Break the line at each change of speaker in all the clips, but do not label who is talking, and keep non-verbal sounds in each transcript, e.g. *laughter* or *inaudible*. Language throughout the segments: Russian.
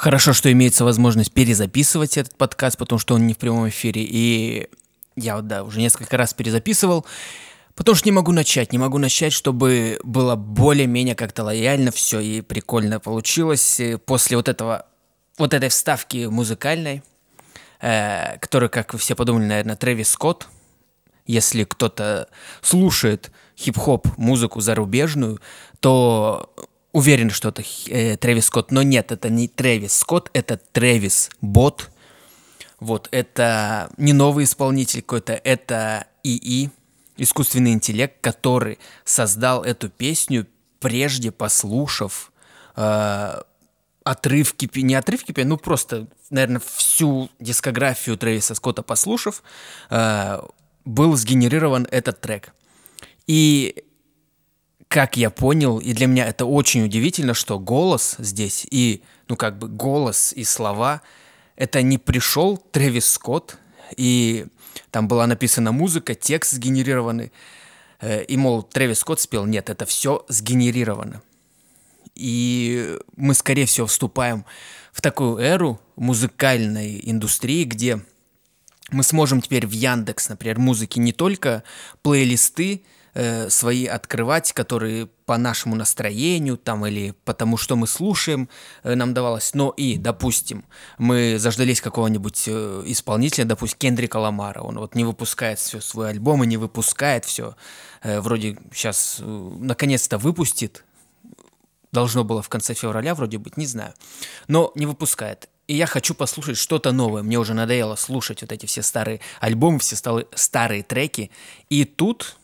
Хорошо, что имеется возможность перезаписывать этот подкаст, потому что он не в прямом эфире. И я вот, да, уже несколько раз перезаписывал, потому что не могу начать, не могу начать, чтобы было более-менее как-то лояльно все и прикольно получилось. После вот этого, вот этой вставки музыкальной, э, которая, как вы все подумали, наверное, Трэвис Скотт, если кто-то слушает хип-хоп музыку зарубежную, то уверен, что это э, Трэвис Скотт, но нет, это не Трэвис Скотт, это Трэвис Бот. Вот, это не новый исполнитель какой-то, это ИИ, искусственный интеллект, который создал эту песню, прежде послушав э, отрывки, не отрывки, ну просто, наверное, всю дискографию Трэвиса Скотта послушав, э, был сгенерирован этот трек. И как я понял, и для меня это очень удивительно, что голос здесь и, ну, как бы голос и слова, это не пришел Трэвис Скотт, и там была написана музыка, текст сгенерированный, э, и, мол, Трэвис Скотт спел, нет, это все сгенерировано. И мы, скорее всего, вступаем в такую эру музыкальной индустрии, где мы сможем теперь в Яндекс, например, музыки не только плейлисты, э, свои открывать, которые по нашему настроению там или потому что мы слушаем э, нам давалось, но и, допустим, мы заждались какого-нибудь э, исполнителя, допустим, Кендрика Ламара, он вот не выпускает все свой альбом и не выпускает все, э, вроде сейчас э, наконец-то выпустит, должно было в конце февраля вроде быть, не знаю, но не выпускает. И я хочу послушать что-то новое. Мне уже надоело слушать вот эти все старые альбомы, все старые треки. И тут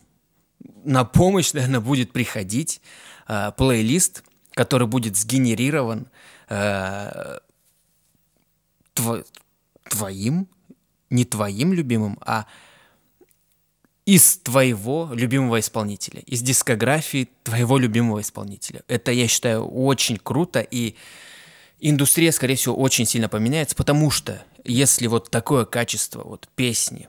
на помощь, наверное, будет приходить э, плейлист, который будет сгенерирован э, тв твоим, не твоим любимым, а из твоего любимого исполнителя, из дискографии твоего любимого исполнителя. Это, я считаю, очень круто, и индустрия, скорее всего, очень сильно поменяется, потому что если вот такое качество вот песни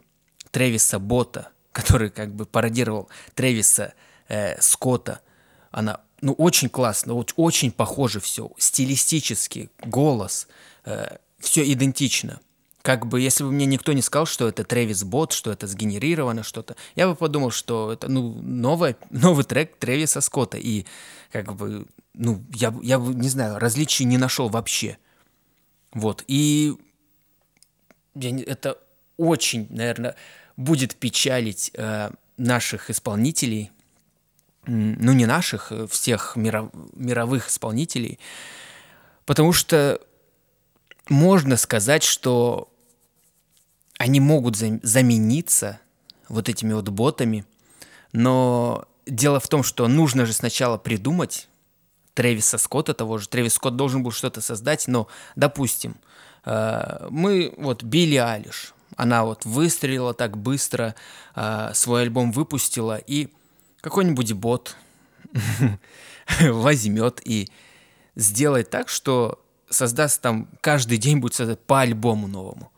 Трэвиса Бота – который как бы пародировал Трэвиса э, Скотта. Она, ну, очень классно, очень, очень похоже все, стилистически, голос, э, все идентично. Как бы, если бы мне никто не сказал, что это Трэвис Бот, что это сгенерировано что-то, я бы подумал, что это, ну, новый, *laughs* новый трек Трэвиса Скотта. И, как бы, ну, я, я не знаю, различий не нашел вообще. Вот, и я, это очень, наверное, будет печалить э, наших исполнителей, ну не наших, э, всех миров, мировых исполнителей, потому что можно сказать, что они могут замениться вот этими вот ботами, но дело в том, что нужно же сначала придумать Трэвиса Скотта того же. Трэвис Скотт должен был что-то создать, но, допустим, э, мы, вот Билли Алиш, она вот выстрелила так быстро, э, свой альбом выпустила, и какой-нибудь бот *laughs* возьмет и сделает так, что создаст там каждый день будет создать по альбому новому.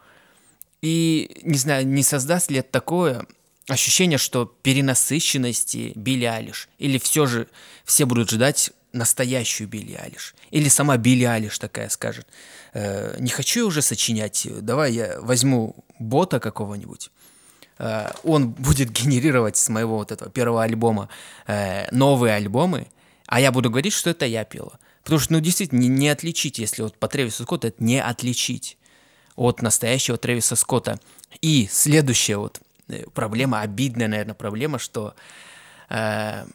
И не знаю, не создаст ли это такое ощущение, что перенасыщенности Билли Алиш, или все же все будут ждать настоящую Билли Алиш. Или сама Билли Алиш такая скажет, э, не хочу я уже сочинять, давай я возьму бота какого-нибудь, э, он будет *laughs* генерировать с моего вот этого первого альбома э, новые альбомы, а я буду говорить, что это я пела. Потому что, ну, действительно, не, не отличить, если вот по Трэвису Скотту, это не отличить от настоящего Трэвиса Скотта. И следующая вот э, проблема, обидная, наверное, проблема, что э,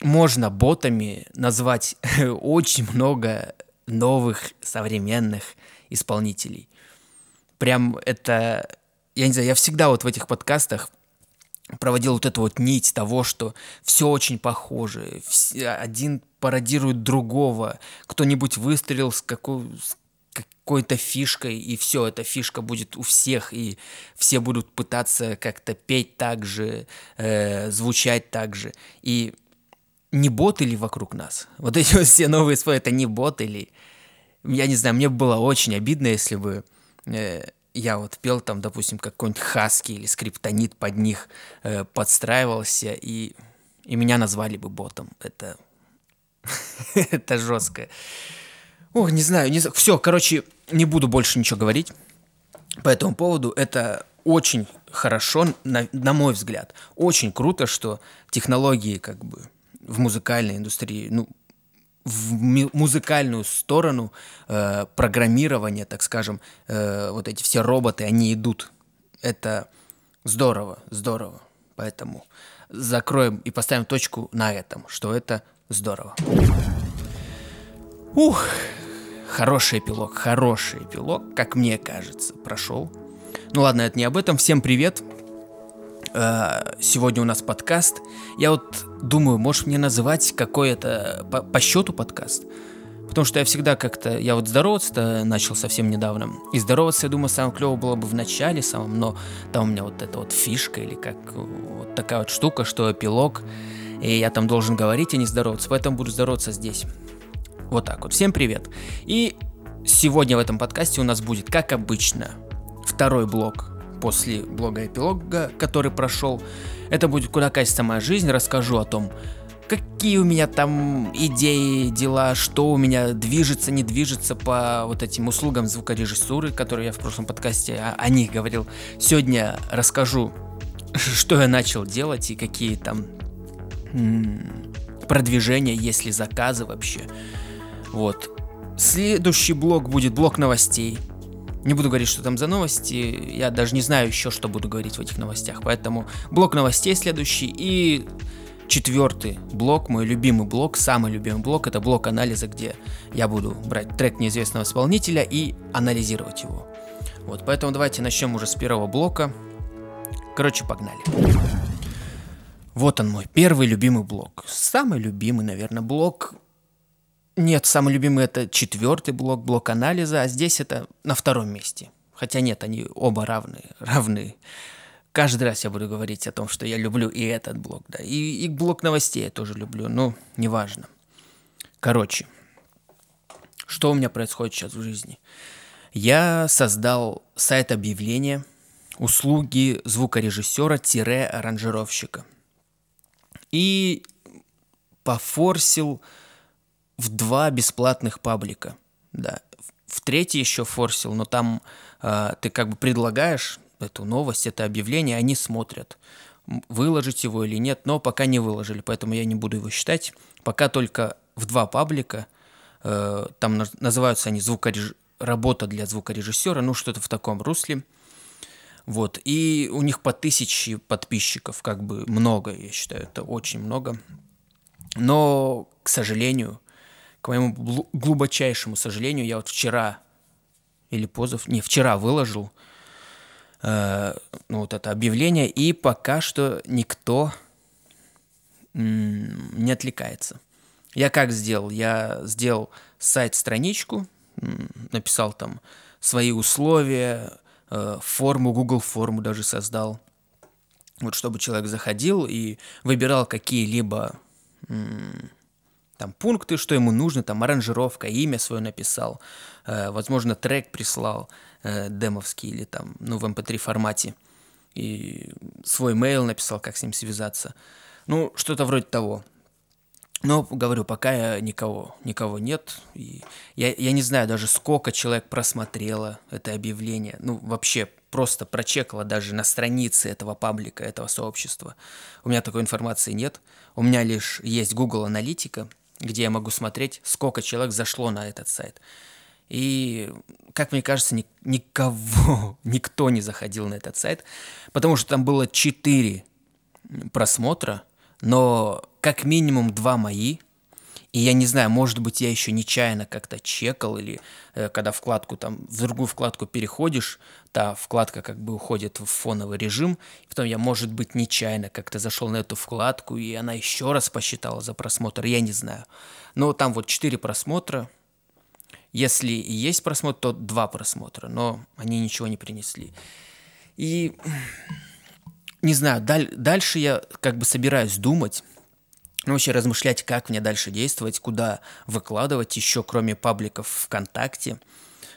можно ботами назвать *laughs* очень много новых современных исполнителей. Прям это, я не знаю, я всегда вот в этих подкастах проводил вот эту вот нить того, что все очень похоже, один пародирует другого, кто-нибудь выстрелил с, какой, с какой-то фишкой, и все, эта фишка будет у всех, и все будут пытаться как-то петь так же, э, звучать так же. И не боты ли вокруг нас? Вот эти вот все новые слои, это не боты ли? Я не знаю, мне было очень обидно, если бы э, я вот пел там, допустим, какой-нибудь хаски или скриптонит под них э, подстраивался, и, и меня назвали бы ботом. Это, *laughs* это жестко. Ох, не знаю, не. Все, короче, не буду больше ничего говорить по этому поводу. Это очень хорошо, на, на мой взгляд. Очень круто, что технологии как бы в музыкальной индустрии, ну, в музыкальную сторону э, программирования, так скажем, э, вот эти все роботы, они идут. Это здорово, здорово. Поэтому закроем и поставим точку на этом, что это здорово. Ух, хороший эпилог, хороший эпилог, как мне кажется, прошел. Ну ладно, это не об этом. Всем привет. Э, сегодня у нас подкаст. Я вот думаю, можешь мне называть какой это по, по счету подкаст? Потому что я всегда как-то, я вот здороваться начал совсем недавно. И здороваться, я думаю, самое клево было бы в начале самом, но там у меня вот эта вот фишка или как вот такая вот штука, что эпилог, и я там должен говорить, а не здороваться, поэтому буду здороваться здесь. Вот так вот. Всем привет. И сегодня в этом подкасте у нас будет, как обычно, второй блок после блога эпилога, который прошел. Это будет «Куда катится моя жизнь», расскажу о том, какие у меня там идеи, дела, что у меня движется, не движется по вот этим услугам звукорежиссуры, которые я в прошлом подкасте о, о них говорил. Сегодня расскажу, что я начал делать и какие там м- продвижения, есть ли заказы вообще. Вот. Следующий блок будет блок новостей. Не буду говорить, что там за новости, я даже не знаю еще, что буду говорить в этих новостях, поэтому блок новостей следующий и четвертый блок, мой любимый блок, самый любимый блок, это блок анализа, где я буду брать трек неизвестного исполнителя и анализировать его. Вот, поэтому давайте начнем уже с первого блока. Короче, погнали. Вот он мой первый любимый блок. Самый любимый, наверное, блок. Нет, самый любимый это четвертый блок, блок анализа, а здесь это на втором месте. Хотя нет, они оба равны, равны каждый раз я буду говорить о том, что я люблю и этот блок, да, и, и блок новостей я тоже люблю, но неважно. Короче, что у меня происходит сейчас в жизни? Я создал сайт объявления услуги звукорежиссера-аранжировщика. И пофорсил в два бесплатных паблика. Да. В третий еще форсил, но там э, ты как бы предлагаешь эту новость, это объявление, они смотрят, выложить его или нет, но пока не выложили, поэтому я не буду его считать. Пока только в два паблика, э, там называются они звукореж... работа для звукорежиссера, ну что-то в таком русле. Вот, и у них по тысяче подписчиков, как бы много, я считаю, это очень много. Но, к сожалению, к моему глубочайшему сожалению, я вот вчера или позов, не, вчера выложил э, ну, вот это объявление, и пока что никто не отвлекается. Я как сделал? Я сделал сайт-страничку, написал там свои условия, э, форму, Google форму даже создал. Вот чтобы человек заходил и выбирал какие-либо м- там пункты, что ему нужно, там аранжировка, имя свое написал, э, возможно, трек прислал э, демовский или там, ну, в mp3 эм формате, и свой mail написал, как с ним связаться. Ну, что-то вроде того. Но, говорю, пока я никого, никого нет. И я, я не знаю даже, сколько человек просмотрело это объявление. Ну, вообще, просто прочекало даже на странице этого паблика, этого сообщества. У меня такой информации нет. У меня лишь есть Google Аналитика, где я могу смотреть, сколько человек зашло на этот сайт. И, как мне кажется, ни, никого, *laughs* никто не заходил на этот сайт, потому что там было 4 просмотра, но как минимум два мои – и я не знаю, может быть, я еще нечаянно как-то чекал, или э, когда вкладку там, в другую вкладку переходишь, та вкладка как бы уходит в фоновый режим, и потом я, может быть, нечаянно как-то зашел на эту вкладку, и она еще раз посчитала за просмотр, я не знаю. Но там вот 4 просмотра, если есть просмотр, то два просмотра, но они ничего не принесли. И не знаю, даль- дальше я как бы собираюсь думать, ну, вообще размышлять, как мне дальше действовать, куда выкладывать еще, кроме пабликов ВКонтакте.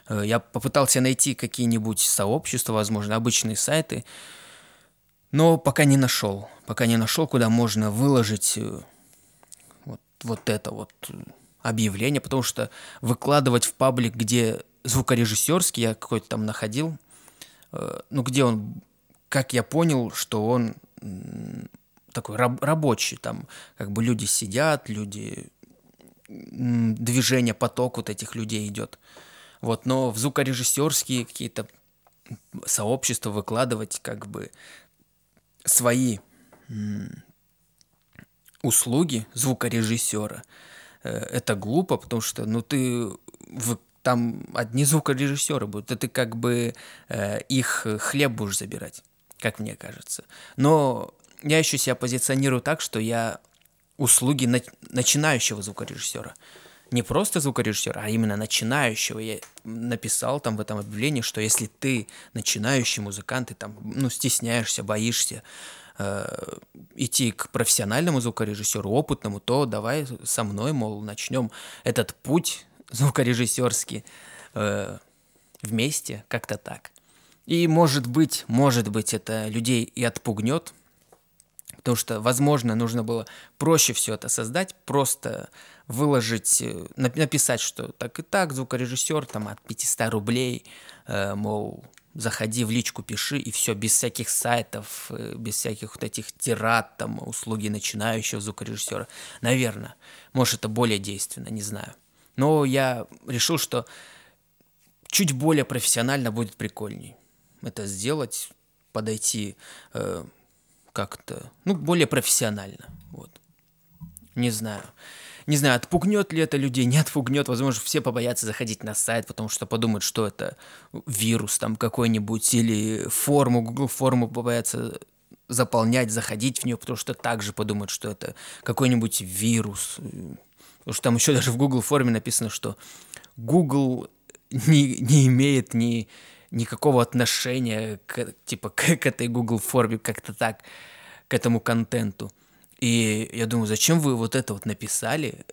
Э, я попытался найти какие-нибудь сообщества, возможно, обычные сайты, но пока не нашел. Пока не нашел, куда можно выложить э, вот, вот это вот объявление, потому что выкладывать в паблик, где звукорежиссерский, я какой-то там находил, э, ну, где он, как я понял, что он такой раб- рабочий, там как бы люди сидят, люди, движение, поток вот этих людей идет. Вот, но в звукорежиссерские какие-то сообщества выкладывать как бы свои услуги звукорежиссера, э, это глупо, потому что, ну, ты в, там одни звукорежиссеры будут, и ты как бы э, их хлеб будешь забирать, как мне кажется. Но я еще себя позиционирую так, что я услуги на, начинающего звукорежиссера. Не просто звукорежиссера, а именно начинающего. Я написал там в этом объявлении, что если ты начинающий музыкант, ты там, ну, стесняешься, боишься, э, идти к профессиональному звукорежиссеру, опытному, то давай со мной, мол, начнем этот путь *laughs* звукорежиссерский э, вместе, как-то так. И может быть, может быть, это людей и отпугнет, потому что, возможно, нужно было проще все это создать, просто выложить, э, написать, что так и так, звукорежиссер там от 500 рублей, э, мол, заходи в личку, пиши, и все, без всяких сайтов, э, без всяких вот этих тират, там, услуги начинающего звукорежиссера. Наверное, может, это более действенно, не знаю. Но я решил, что чуть более профессионально будет прикольней это сделать, подойти э, как-то, ну, более профессионально, вот. Не знаю. Не знаю, отпугнет ли это людей, не отпугнет. Возможно, все побоятся заходить на сайт, потому что подумают, что это вирус там какой-нибудь, или форму, Google форму побоятся заполнять, заходить в нее, потому что также подумают, что это какой-нибудь вирус. Потому что там еще даже в Google форме написано, что Google не, не имеет ни никакого отношения к, типа, *laughs* к, к этой Google форме, как-то так, к этому контенту. И я думаю, зачем вы вот это вот написали?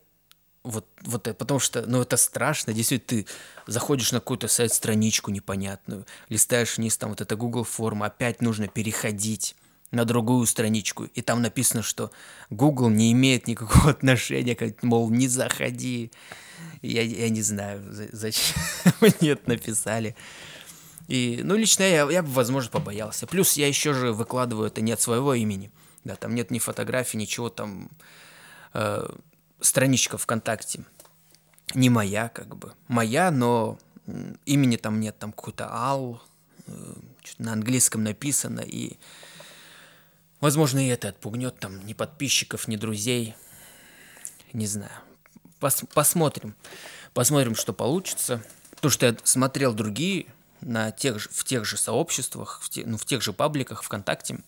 Вот, вот это, потому что, ну, это страшно. Действительно, ты заходишь на какую-то сайт-страничку непонятную, листаешь вниз, там вот эта Google форма, опять нужно переходить на другую страничку, и там написано, что Google не имеет никакого *laughs* отношения, как, мол, не заходи. Я, я не знаю, зачем *laughs* мне это написали. И, ну, лично я, я бы, возможно, побоялся. Плюс я еще же выкладываю это не от своего имени. Да, там нет ни фотографий, ничего там. Э, страничка ВКонтакте не моя, как бы. Моя, но имени там нет, там какой-то Ал, э, на английском написано, и, возможно, и это отпугнет там ни подписчиков, ни друзей. Не знаю. Пос посмотрим. Посмотрим, что получится. Потому что я смотрел другие на тех же, в тех же сообществах, в, те, ну, в тех же пабликах ВКонтакте,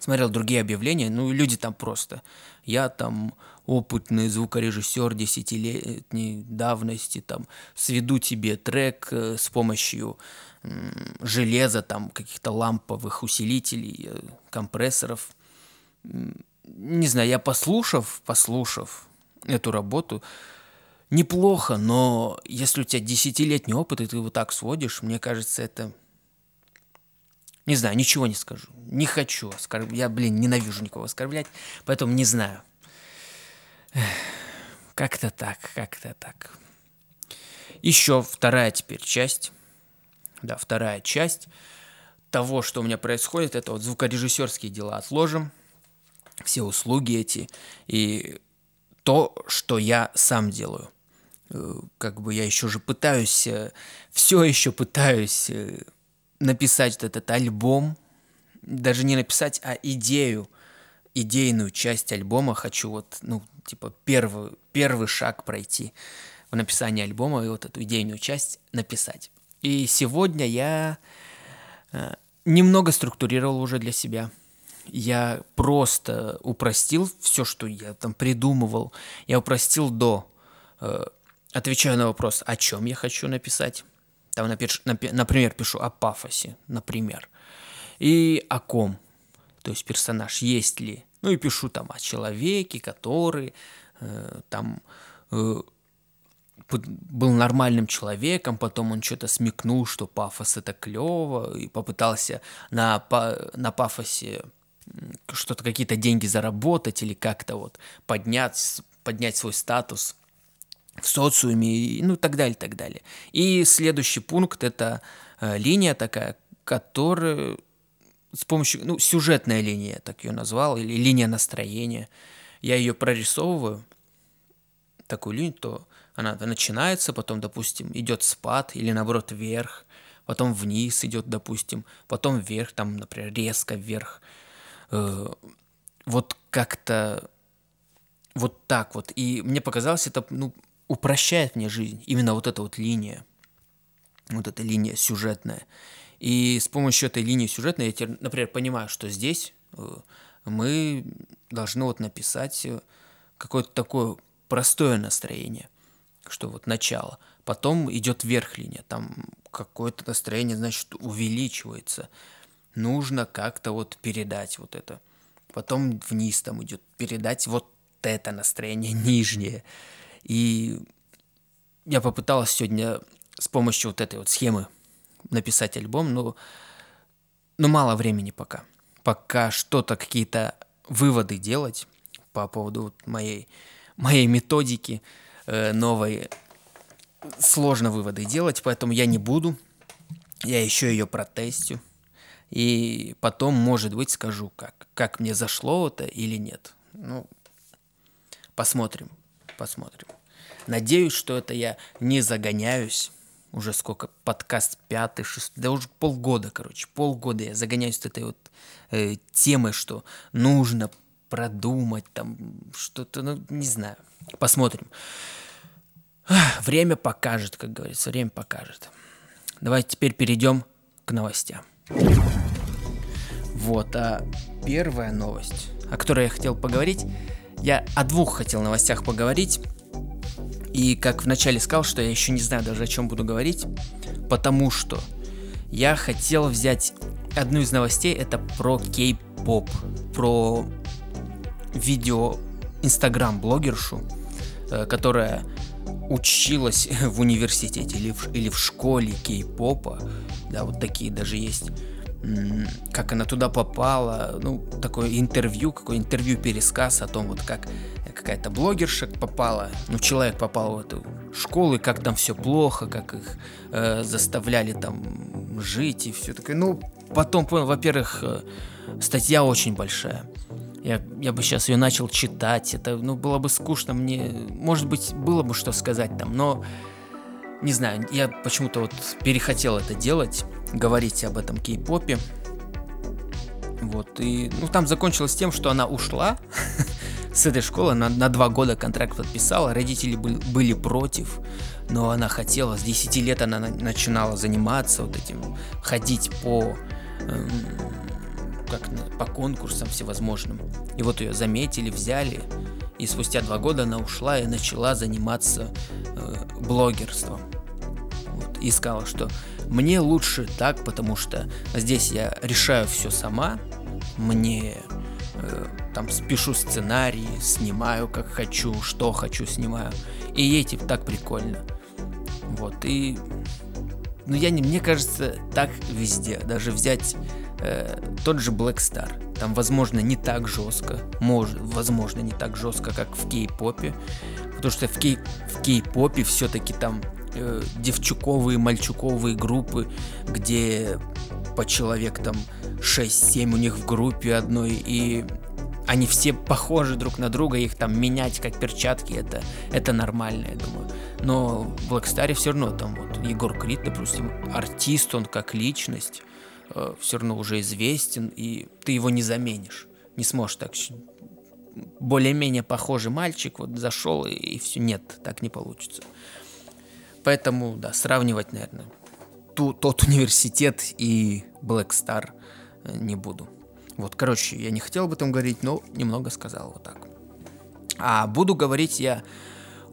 смотрел другие объявления, ну, люди там просто. Я там опытный звукорежиссер десятилетней давности, там, сведу тебе трек э, с помощью железа, там, каких-то ламповых усилителей, э, компрессоров. Не знаю, я послушав, послушав эту работу, неплохо, но если у тебя десятилетний опыт, и ты его так сводишь, мне кажется, это... Не знаю, ничего не скажу. Не хочу оскорблять. Я, блин, ненавижу никого оскорблять, поэтому не знаю. Как-то так, как-то так. Еще вторая теперь часть. Да, вторая часть того, что у меня происходит, это вот звукорежиссерские дела отложим. Все услуги эти и то, что я сам делаю – как бы я еще же пытаюсь, э, все еще пытаюсь э, написать этот альбом, даже не написать, а идею, идейную часть альбома хочу вот, ну, типа первый, первый шаг пройти в написании альбома и вот эту идейную часть написать. И сегодня я немного структурировал уже для себя. Я просто упростил все, что я там придумывал. Я упростил до отвечаю на вопрос, о чем я хочу написать. Там, например, пишу о пафосе, например. И о ком. То есть персонаж есть ли. Ну и пишу там о человеке, который э, там э, был нормальным человеком, потом он что-то смекнул, что пафос это клево, и попытался на, на пафосе что-то, какие-то деньги заработать или как-то вот поднять, поднять свой статус – в социуме, и, ну, так далее, так далее. И следующий пункт – это э, линия такая, которая с помощью, ну, сюжетная линия, так ее назвал, или линия настроения. Я ее прорисовываю, такую линию, то она начинается, потом, допустим, идет спад или наоборот вверх, потом вниз идет, допустим, потом вверх, там, например, резко вверх. Э, вот как-то вот так вот. И мне показалось, это ну, упрощает мне жизнь. Именно вот эта вот линия. Вот эта линия сюжетная. И с помощью этой линии сюжетной я, теперь, например, понимаю, что здесь э, мы должны вот написать э, какое-то такое простое настроение, что вот начало. Потом идет верх линия, там какое-то настроение, значит, увеличивается. Нужно как-то вот передать вот это. Потом вниз там идет, передать вот это настроение *laughs* нижнее. И я попыталась сегодня с помощью вот этой вот схемы написать альбом, но, но мало времени пока. Пока что-то, какие-то выводы делать по поводу вот моей, моей методики э, новой, сложно выводы делать, поэтому я не буду. Я еще ее протестю. И потом, может быть, скажу, как, как мне зашло это или нет. Ну, посмотрим, посмотрим. Надеюсь, что это я не загоняюсь уже сколько, подкаст пятый, шестый, да уже полгода, короче, полгода я загоняюсь с этой вот э, темой, что нужно продумать там что-то, ну, не знаю, посмотрим. Время покажет, как говорится, время покажет. Давайте теперь перейдем к новостям. Вот, а первая новость, о которой я хотел поговорить, я о двух хотел новостях поговорить. И как вначале сказал, что я еще не знаю даже о чем буду говорить, потому что я хотел взять одну из новостей, это про кей-поп, про видео инстаграм-блогершу, э, которая училась *laughs* в университете или в, или в школе кей-попа, да, вот такие даже есть, как она туда попала, ну, такое интервью, какое интервью-пересказ о том, вот как какая-то блогерша попала, ну, человек попал в эту школу, и как там все плохо, как их э, заставляли там жить и все такое. Ну, потом понял, во-первых, э, статья очень большая. Я, я бы сейчас ее начал читать, это, ну, было бы скучно мне, может быть, было бы что сказать там, но, не знаю, я почему-то вот перехотел это делать, говорить об этом кей-попе, вот, и, ну, там закончилось тем, что она ушла, *laughs* с этой школы на, на два года контракт подписала, родители были, были против, но она хотела, с 10 лет она на, начинала заниматься вот этим, ходить по, эм, как, по конкурсам всевозможным. И вот ее заметили, взяли, и спустя два года она ушла и начала заниматься э, блогерством. Вот, и сказала, что мне лучше так, потому что здесь я решаю все сама, мне э, там пишу сценарии, снимаю как хочу, что хочу снимаю. И эти так прикольно. Вот, и... Ну, я не... Мне кажется, так везде. Даже взять э, тот же Black Star. Там, возможно, не так жестко. Может, возможно, не так жестко, как в кей-попе. Потому что в, кей... в кей-попе все-таки там э, девчуковые, мальчуковые группы, где по человек там 6-7 у них в группе одной, и они все похожи друг на друга, их там менять как перчатки, это, это нормально, я думаю. Но в Blackstar все равно там вот Егор Крид, допустим, артист, он как личность, э, все равно уже известен, и ты его не заменишь. Не сможешь так более-менее похожий мальчик, вот зашел и, и все, нет, так не получится. Поэтому, да, сравнивать, наверное, ту, тот университет и Black Star э, не буду. Вот, короче, я не хотел об этом говорить, но немного сказал вот так. А буду говорить я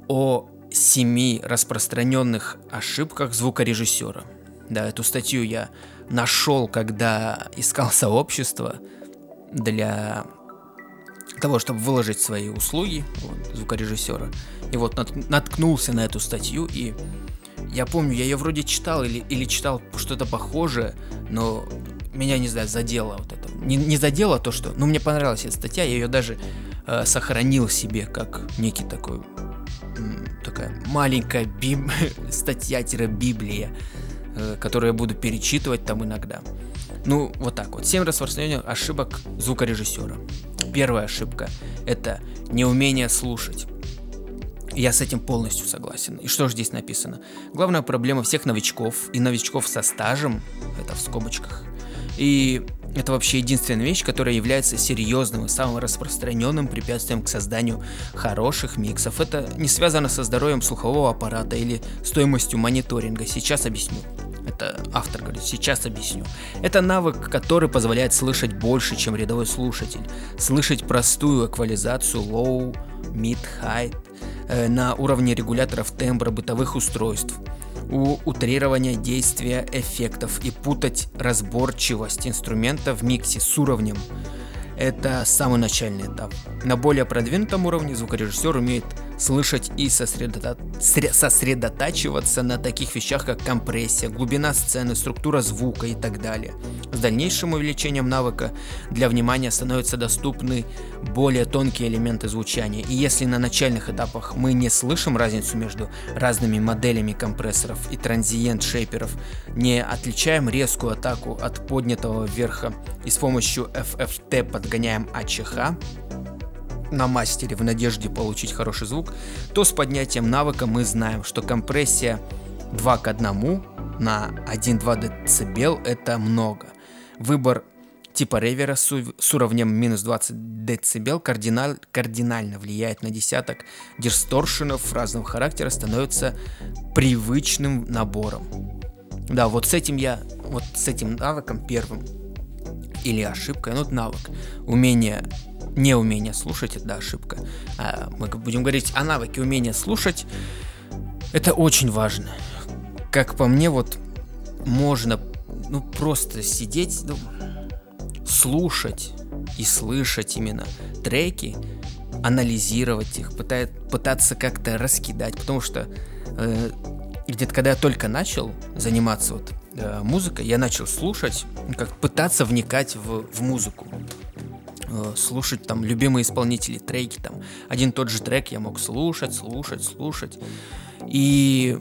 о семи распространенных ошибках звукорежиссера. Да, эту статью я нашел, когда искал сообщество для того, чтобы выложить свои услуги вот, звукорежиссера. И вот наткнулся на эту статью, и я помню, я ее вроде читал или, или читал что-то похожее, но меня, не знаю, задело вот это. Не, не задело то, что... Ну, мне понравилась эта статья, я ее даже э, сохранил себе как некий такой такая маленькая биб... *laughs* статья-библия, э, которую я буду перечитывать там иногда. Ну, вот так вот. Семь распространенных ошибок звукорежиссера. Первая ошибка – это неумение слушать. Я с этим полностью согласен. И что же здесь написано? Главная проблема всех новичков и новичков со стажем, это в скобочках, и это вообще единственная вещь, которая является серьезным и самым распространенным препятствием к созданию хороших миксов. Это не связано со здоровьем слухового аппарата или стоимостью мониторинга. Сейчас объясню. Это автор говорит, сейчас объясню. Это навык, который позволяет слышать больше, чем рядовой слушатель. Слышать простую эквализацию low, mid, high э, на уровне регуляторов тембра бытовых устройств у утрирования действия эффектов и путать разборчивость инструмента в миксе с уровнем. Это самый начальный этап. На более продвинутом уровне звукорежиссер умеет слышать и сосредо... сосредотачиваться на таких вещах, как компрессия, глубина сцены, структура звука и так далее. С дальнейшим увеличением навыка для внимания становятся доступны более тонкие элементы звучания. И если на начальных этапах мы не слышим разницу между разными моделями компрессоров и транзиент шейперов, не отличаем резкую атаку от поднятого вверха и с помощью FFT подгоняем АЧХ, на мастере в надежде получить хороший звук, то с поднятием навыка мы знаем, что компрессия 2 к 1 на 1-2 дБ это много. Выбор типа ревера с, уровнем минус 20 дБ кардинал, кардинально влияет на десяток дисторшенов разного характера, становится привычным набором. Да, вот с этим я, вот с этим навыком первым, или ошибкой, ну навык, умение неумение слушать, это ошибка. А мы будем говорить о навыке умения слушать. Это очень важно. Как по мне, вот можно ну просто сидеть, ну, слушать и слышать именно треки, анализировать их, пытать, пытаться как-то раскидать, потому что э, где-то когда я только начал заниматься вот э, музыкой, я начал слушать, как пытаться вникать в, в музыку. Э, слушать там любимые исполнители, треки там. Один тот же трек я мог слушать, слушать, слушать. И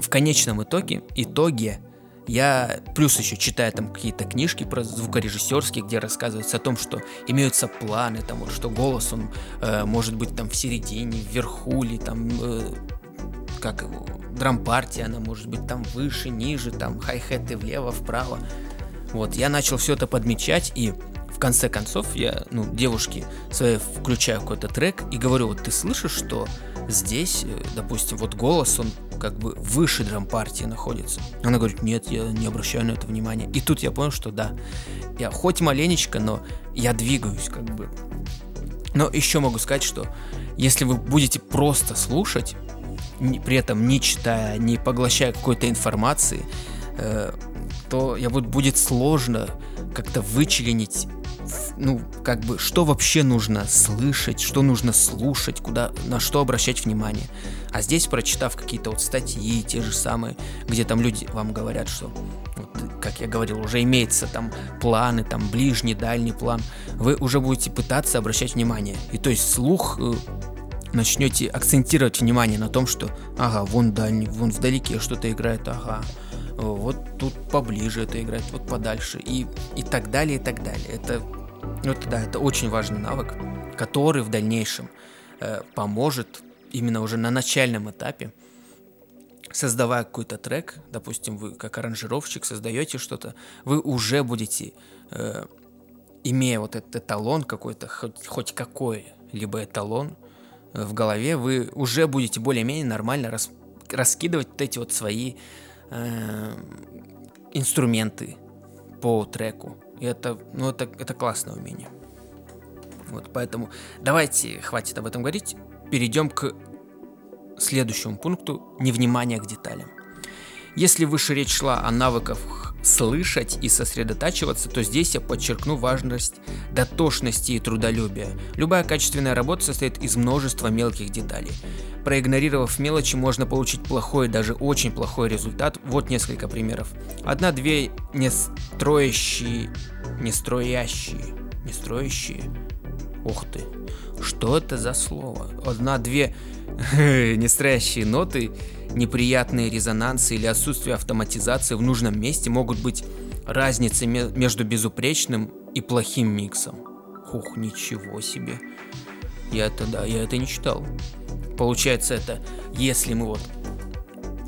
в конечном итоге, итоге я плюс еще читаю там какие-то книжки про звукорежиссерские, где рассказывается о том, что имеются планы, там вот, что голос он э, может быть там в середине, вверху или там э, как его драм-партия, она может быть там выше, ниже, там хай-хеты влево, вправо. Вот, я начал все это подмечать и конце концов я, ну, девушке своей включаю какой-то трек и говорю, вот ты слышишь, что здесь, э, допустим, вот голос, он как бы выше драм-партии находится. Она говорит, нет, я не обращаю на это внимания. И тут я понял, что да, я хоть маленечко, но я двигаюсь как бы. Но еще могу сказать, что если вы будете просто слушать, при этом не читая, не поглощая какой-то информации, э, то я вот будет сложно как-то вычленить ну, как бы, что вообще нужно слышать, что нужно слушать, куда, на что обращать внимание. А здесь, прочитав какие-то вот статьи, те же самые, где там люди вам говорят, что, вот, как я говорил, уже имеется там планы, там ближний, дальний план, вы уже будете пытаться обращать внимание. И то есть слух э, начнете акцентировать внимание на том, что, ага, вон дальний, вон вдалеке что-то играет, ага, вот тут поближе это играть, вот подальше, и, и так далее, и так далее. Это, вот, да, это очень важный навык, который в дальнейшем э, поможет именно уже на начальном этапе, создавая какой-то трек, допустим, вы как аранжировщик создаете что-то, вы уже будете, э, имея вот этот эталон какой-то, хоть, хоть какой-либо эталон э, в голове, вы уже будете более-менее нормально рас, раскидывать вот эти вот свои э, инструменты по треку. И это, ну, это, это классное умение. Вот, поэтому давайте, хватит об этом говорить, перейдем к следующему пункту – невнимание к деталям. Если выше речь шла о навыках слышать и сосредотачиваться, то здесь я подчеркну важность дотошности и трудолюбия. Любая качественная работа состоит из множества мелких деталей. Проигнорировав мелочи, можно получить плохой, даже очень плохой результат. Вот несколько примеров. Одна-две не строящие, не строящие, не строящие, Ух ты. Что это за слово? Одна-две *laughs* нестроящие ноты, неприятные резонансы или отсутствие автоматизации в нужном месте могут быть разницей между безупречным и плохим миксом. Ух, ничего себе. Я это, да, я это не читал. Получается это, если мы вот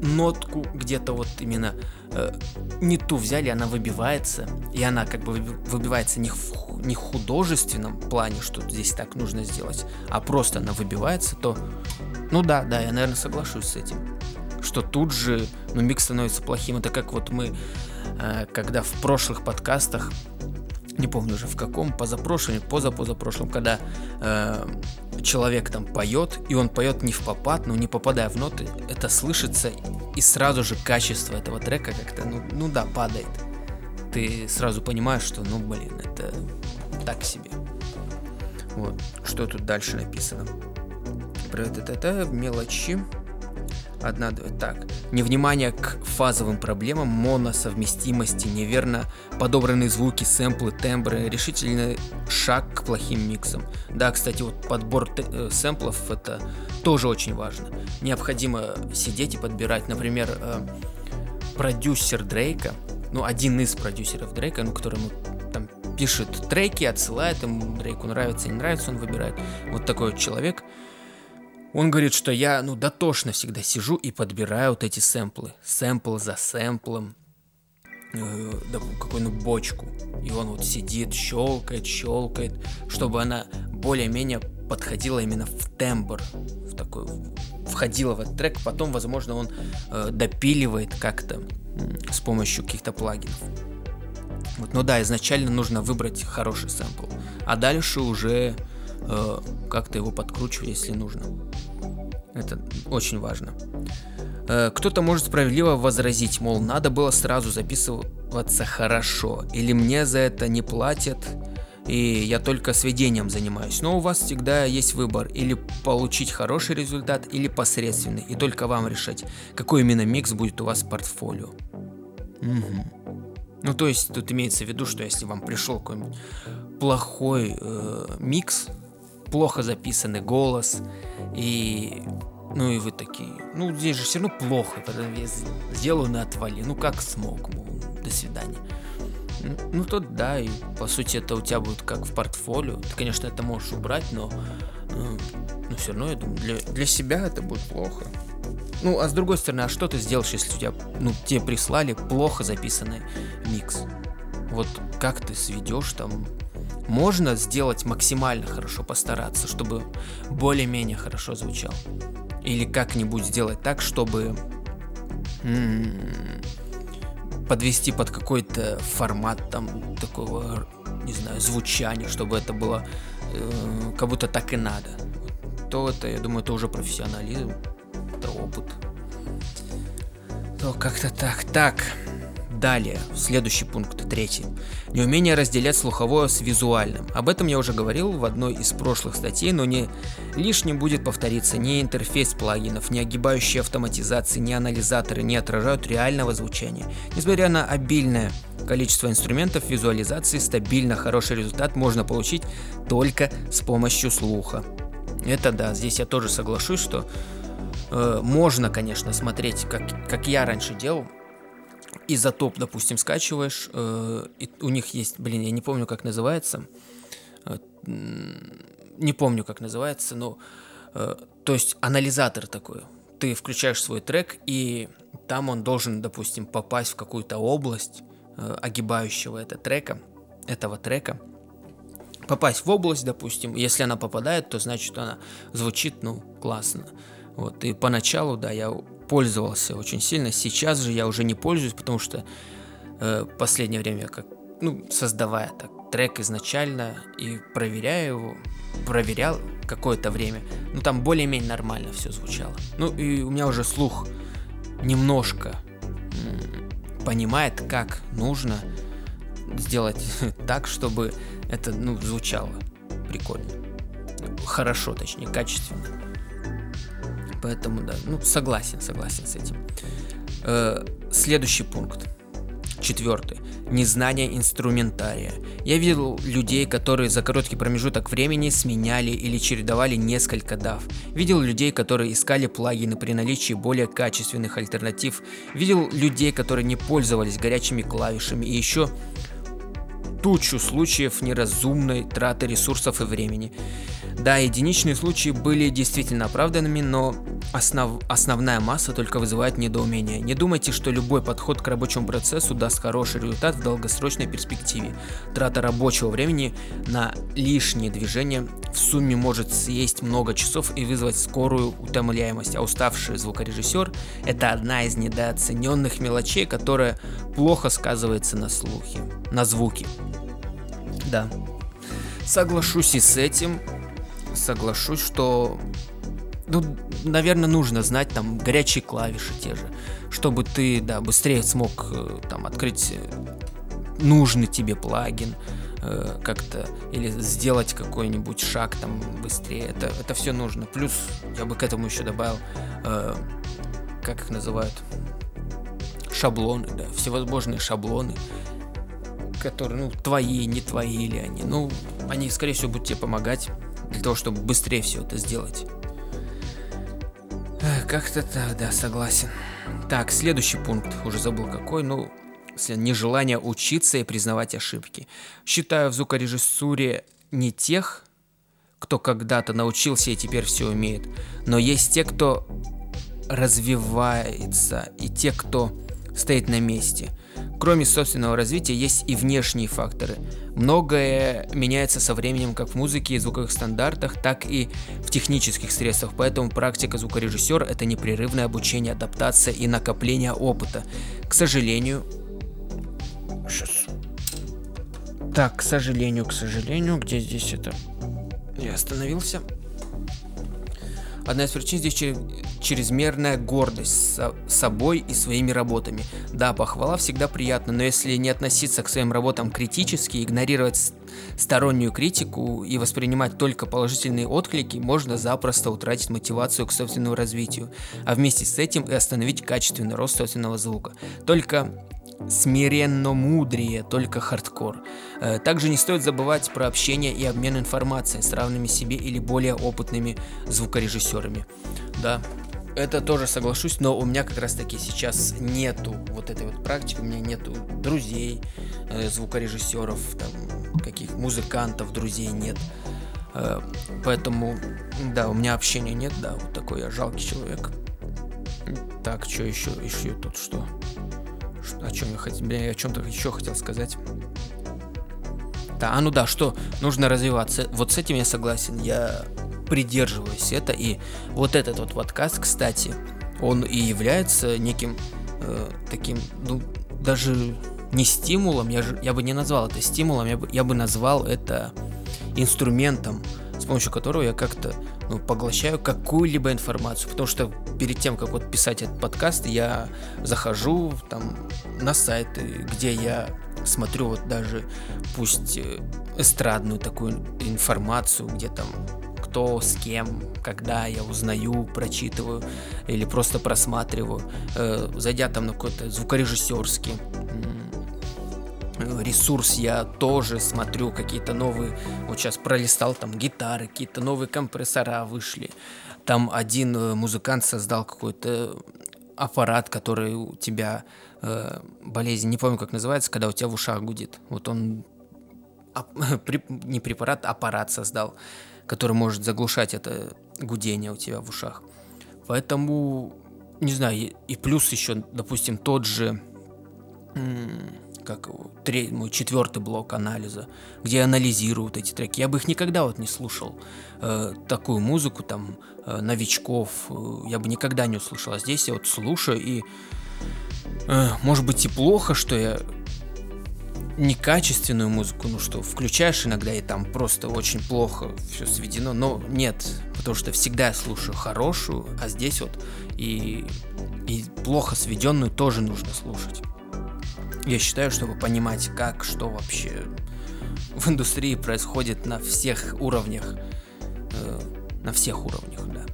нотку где-то вот именно э, не ту взяли, она выбивается, и она как бы выбивается не в, не в художественном плане, что здесь так нужно сделать, а просто она выбивается, то, ну да, да, я, наверное, соглашусь с этим, что тут же, ну, микс становится плохим, это как вот мы, э, когда в прошлых подкастах не помню уже в каком, позапрошлом, позапозапрошлом, когда э, человек там поет, и он поет не в попад, но не попадая в ноты, это слышится, и сразу же качество этого трека как-то, ну, ну да, падает. Ты сразу понимаешь, что, ну, блин, это так себе. Вот, что тут дальше написано. Про это, мелочи. Одна, так. Невнимание к фазовым проблемам, моносовместимости, неверно подобранные звуки, сэмплы, тембры, решительный шаг к плохим миксам. Да, кстати, вот подбор э, сэмплов это тоже очень важно. Необходимо сидеть и подбирать, например, э, продюсер Дрейка, ну, один из продюсеров Дрейка, ну, который ему там пишет треки, отсылает ему, Дрейку нравится, не нравится, он выбирает. Вот такой вот человек – он говорит, что я, ну, дотошно всегда сижу и подбираю вот эти сэмплы. Сэмпл за сэмплом. Э, да, какую-нибудь бочку. И он вот сидит, щелкает, щелкает, чтобы она более-менее подходила именно в тембр, в такой, входила в этот трек. Потом, возможно, он э, допиливает как-то э, с помощью каких-то плагинов. Вот, ну да, изначально нужно выбрать хороший сэмпл, а дальше уже э, как-то его подкручивать, если нужно. Это очень важно. Э, кто-то может справедливо возразить, мол, надо было сразу записываться хорошо, или мне за это не платят, и я только сведением занимаюсь. Но у вас всегда есть выбор, или получить хороший результат, или посредственный, и только вам решать, какой именно микс будет у вас в портфолио. Угу. Ну, то есть тут имеется в виду, что если вам пришел какой-нибудь плохой э, микс, плохо записанный голос, и ну и вы такие, ну здесь же все равно плохо, потом я сделаю на отвали, ну как смог, мол, до свидания. Ну, ну то да, и по сути это у тебя будет как в портфолио. Ты, конечно, это можешь убрать, но, ну, но все равно, я думаю, для, для себя это будет плохо. Ну, а с другой стороны, а что ты сделаешь, если у тебя, ну, тебе прислали плохо записанный микс? Вот как ты сведешь там можно сделать максимально хорошо, постараться, чтобы более-менее хорошо звучал. Или как-нибудь сделать так, чтобы подвести под какой-то формат там такого, не знаю, звучания, чтобы это было э, как будто так и надо. То это, я думаю, это уже профессионализм, это опыт. То как-то так. Так. Далее, следующий пункт, третий. Неумение разделять слуховое с визуальным. Об этом я уже говорил в одной из прошлых статей, но не лишним будет повториться. Ни интерфейс плагинов, ни огибающие автоматизации, ни анализаторы не отражают реального звучания. Несмотря на обильное количество инструментов визуализации, стабильно хороший результат можно получить только с помощью слуха. Это да, здесь я тоже соглашусь, что э, можно, конечно, смотреть, как, как я раньше делал, изотоп, допустим, скачиваешь, э, и у них есть, блин, я не помню, как называется, э, не помню, как называется, но, э, то есть анализатор такой. Ты включаешь свой трек, и там он должен, допустим, попасть в какую-то область э, огибающего это трека, этого трека, попасть в область, допустим, если она попадает, то значит она звучит, ну, классно. Вот, и поначалу, да, я пользовался очень сильно. Сейчас же я уже не пользуюсь, потому что э, последнее время, как, ну, создавая так трек изначально и проверяя его, проверял какое-то время, ну, там более-менее нормально все звучало. Ну, и у меня уже слух немножко м- понимает, как нужно сделать *laughs* так, чтобы это, ну, звучало прикольно. Хорошо, точнее, качественно. Поэтому, да, ну, согласен, согласен с этим. Э, следующий пункт. Четвертый. Незнание инструментария. Я видел людей, которые за короткий промежуток времени сменяли или чередовали несколько DAW. Видел людей, которые искали плагины при наличии более качественных альтернатив. Видел людей, которые не пользовались горячими клавишами. И еще тучу случаев неразумной траты ресурсов и времени. Да, единичные случаи были действительно оправданными, но основ, основная масса только вызывает недоумение. Не думайте, что любой подход к рабочему процессу даст хороший результат в долгосрочной перспективе. Трата рабочего времени на лишние движения в сумме может съесть много часов и вызвать скорую утомляемость, а уставший звукорежиссер – это одна из недооцененных мелочей, которая плохо сказывается на слухе, на звуке. Да, соглашусь и с этим, соглашусь, что, ну, наверное, нужно знать там горячие клавиши те же, чтобы ты, да, быстрее смог э, там открыть э, нужный тебе плагин, э, как-то или сделать какой-нибудь шаг там быстрее. Это, это все нужно. Плюс я бы к этому еще добавил, э, как их называют, шаблоны, да, всевозможные шаблоны, которые, ну, твои, не твои или они. Ну, они, скорее всего, будут тебе помогать для того, чтобы быстрее все это сделать. Как-то так, да, согласен. Так, следующий пункт, уже забыл какой, ну, нежелание учиться и признавать ошибки. Считаю в звукорежиссуре не тех, кто когда-то научился и теперь все умеет, но есть те, кто развивается, и те, кто стоит на месте – Кроме собственного развития есть и внешние факторы. Многое меняется со временем как в музыке и звуковых стандартах, так и в технических средствах, поэтому практика звукорежиссера – это непрерывное обучение, адаптация и накопление опыта. К сожалению... Сейчас. Так, к сожалению, к сожалению, где здесь это? Я остановился. Одна из причин здесь чрезмерная гордость с собой и своими работами. Да, похвала всегда приятна, но если не относиться к своим работам критически, игнорировать стороннюю критику и воспринимать только положительные отклики, можно запросто утратить мотивацию к собственному развитию, а вместе с этим и остановить качественный рост собственного звука. Только смиренно мудрее, только хардкор. Э, также не стоит забывать про общение и обмен информацией с равными себе или более опытными звукорежиссерами. Да, это тоже соглашусь, но у меня как раз таки сейчас нету вот этой вот практики, у меня нету друзей, э, звукорежиссеров, там, каких музыкантов, друзей нет. Э, поэтому, да, у меня общения нет, да, вот такой я жалкий человек. Так, что еще, еще тут что? О чем я хотел, я о чем-то еще хотел сказать. Да, а ну да, что нужно развиваться. Вот с этим я согласен. Я придерживаюсь это. И вот этот вот подкаст, кстати, он и является неким э, таким, ну, даже не стимулом, я, же, я бы не назвал это стимулом, я бы, я бы назвал это инструментом, с помощью которого я как-то ну, поглощаю какую-либо информацию. Потому что перед тем, как вот писать этот подкаст, я захожу там на сайты, где я смотрю вот даже пусть э, эстрадную такую информацию, где там кто с кем, когда я узнаю, прочитываю или просто просматриваю, э, зайдя там на какой-то звукорежиссерский ресурс, я тоже смотрю какие-то новые, вот сейчас пролистал там гитары, какие-то новые компрессора вышли, там один э, музыкант создал какой-то аппарат, который у тебя э, болезнь, не помню как называется, когда у тебя в ушах гудит. Вот он ап, *laughs* при, не препарат, а аппарат создал, который может заглушать это гудение у тебя в ушах. Поэтому, не знаю, и плюс еще, допустим, тот же как третий, мой четвертый блок анализа, где я анализирую вот эти треки. Я бы их никогда вот не слушал. Э, такую музыку там э, новичков э, я бы никогда не услышал. А здесь я вот слушаю и э, может быть и плохо, что я некачественную музыку, ну что, включаешь иногда и там просто очень плохо все сведено, но нет, потому что всегда я слушаю хорошую, а здесь вот и, и плохо сведенную тоже нужно слушать я считаю, чтобы понимать, как, что вообще в индустрии происходит на всех уровнях. Э, на всех уровнях, да.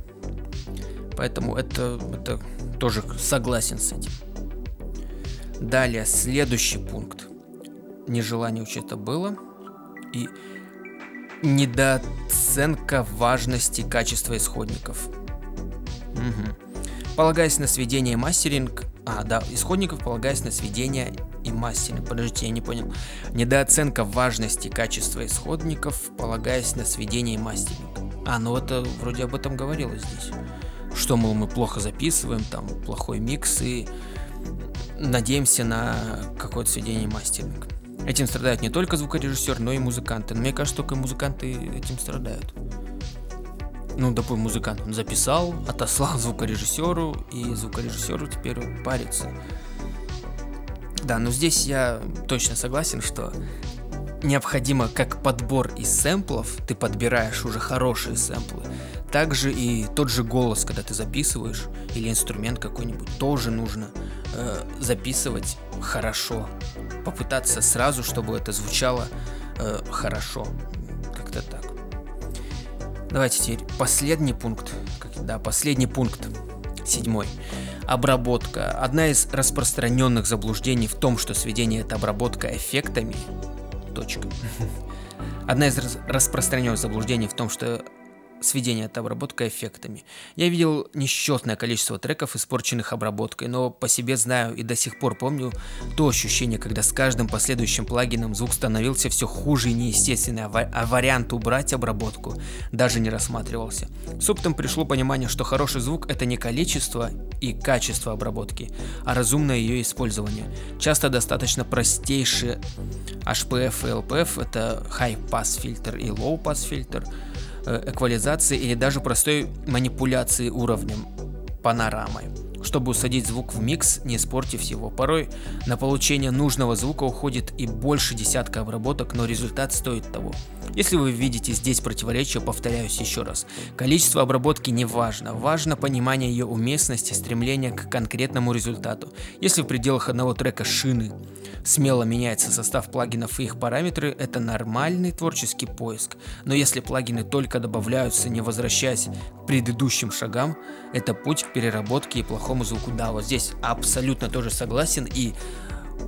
Поэтому это, это тоже согласен с этим. Далее, следующий пункт. Нежелание учета было. И недооценка важности качества исходников. Угу. Полагаясь на сведение мастеринг... А, да, исходников, полагаясь на сведение и мастеринг. Подождите, я не понял. Недооценка важности качества исходников, полагаясь на сведение и мастеринг. А, ну это вроде об этом говорилось здесь. Что, мол, мы плохо записываем, там плохой микс и надеемся на какое-то сведение и мастеринг. Этим страдают не только звукорежиссер, но и музыканты. Но мне кажется, только музыканты этим страдают. Ну, допустим, музыкант он записал, отослал звукорежиссеру, и звукорежиссеру теперь парится. Да, но здесь я точно согласен, что необходимо как подбор из сэмплов, ты подбираешь уже хорошие сэмплы, также и тот же голос, когда ты записываешь, или инструмент какой-нибудь, тоже нужно э, записывать хорошо. Попытаться сразу, чтобы это звучало э, хорошо. Как-то так. Давайте теперь последний пункт. Да, последний пункт. Седьмой. Обработка. Одна из распространенных заблуждений в том, что сведение это обработка эффектами. Точка. *laughs* Одна из распространенных заблуждений в том, что сведение это обработка эффектами. Я видел несчетное количество треков, испорченных обработкой, но по себе знаю и до сих пор помню то ощущение, когда с каждым последующим плагином звук становился все хуже и неестественный, а вариант убрать обработку даже не рассматривался. С опытом пришло понимание, что хороший звук это не количество и качество обработки, а разумное ее использование. Часто достаточно простейшие HPF и LPF, это High Pass фильтр и Low Pass фильтр, эквализации или даже простой манипуляции уровнем панорамой чтобы усадить звук в микс, не испортив его. Порой на получение нужного звука уходит и больше десятка обработок, но результат стоит того. Если вы видите здесь противоречие, повторяюсь еще раз. Количество обработки не важно, важно понимание ее уместности, стремление к конкретному результату. Если в пределах одного трека шины смело меняется состав плагинов и их параметры, это нормальный творческий поиск. Но если плагины только добавляются, не возвращаясь к предыдущим шагам, это путь к переработке и плохому плохому звуку. Да, вот здесь абсолютно тоже согласен. И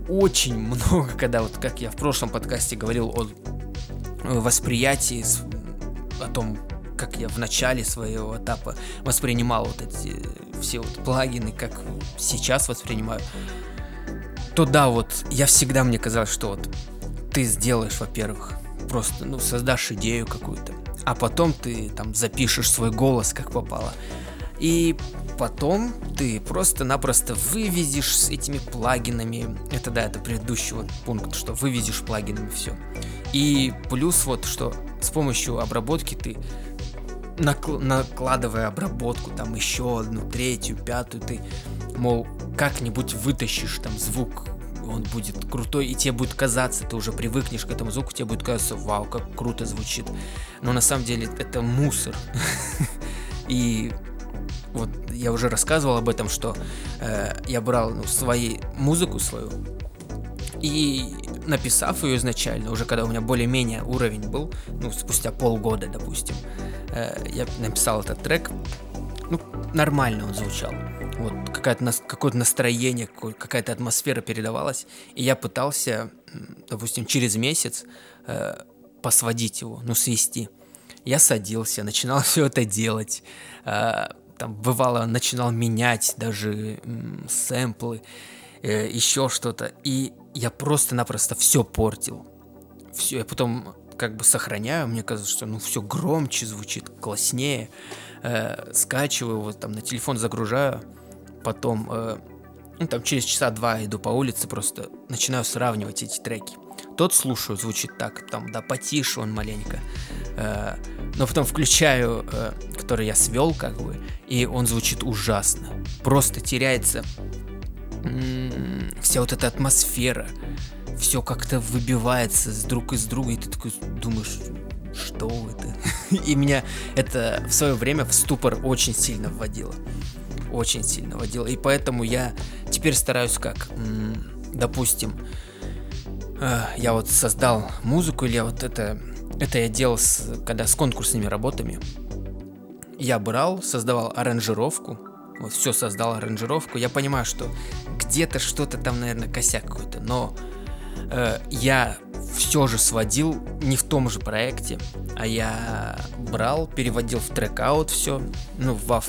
очень много, когда вот как я в прошлом подкасте говорил о восприятии, о том, как я в начале своего этапа воспринимал вот эти все вот плагины, как сейчас воспринимаю, то да, вот я всегда мне казалось, что вот ты сделаешь, во-первых, просто, ну, создашь идею какую-то, а потом ты там запишешь свой голос, как попало. И потом ты просто-напросто вывезешь с этими плагинами. Это да, это предыдущий вот пункт, что вывезешь плагинами все. И плюс вот, что с помощью обработки ты накл- накладывая обработку, там еще одну, третью, пятую, ты, мол, как-нибудь вытащишь там звук, он будет крутой, и тебе будет казаться, ты уже привыкнешь к этому звуку, тебе будет казаться, вау, как круто звучит. Но на самом деле это мусор. *laughs* И вот я уже рассказывал об этом, что э, я брал ну, свою музыку свою и написав ее изначально, уже когда у меня более-менее уровень был, ну, спустя полгода, допустим, э, я написал этот трек, ну, нормально он звучал. Вот какое-то, какое-то настроение, какая-то атмосфера передавалась, и я пытался, допустим, через месяц э, посводить его, ну, свести. Я садился, начинал *laughs* все это делать, э, там бывало начинал менять даже сэмплы, э, еще что-то, и я просто-напросто все портил. Все, я потом как бы сохраняю, мне кажется, что ну все громче звучит, класснее, э, скачиваю вот там на телефон загружаю, потом э, ну, там через часа два иду по улице, просто начинаю сравнивать эти треки. Тот слушаю, звучит так, там, да, потише он маленько. Э, но потом включаю, э, который я свел, как бы, и он звучит ужасно. Просто теряется вся вот эта атмосфера. Все как-то выбивается с друг из друга, и ты такой думаешь, что это? *laughs* И меня это в свое время в ступор очень сильно вводило. Очень сильно вводило. И поэтому я теперь стараюсь как, допустим, э, я вот создал музыку, или я вот это это я делал, с, когда с конкурсными работами. Я брал, создавал аранжировку, Вот все создал аранжировку. Я понимаю, что где-то что-то там, наверное, косяк какой-то, но э, я все же сводил не в том же проекте, а я брал, переводил в трек-аут все, ну, в WAV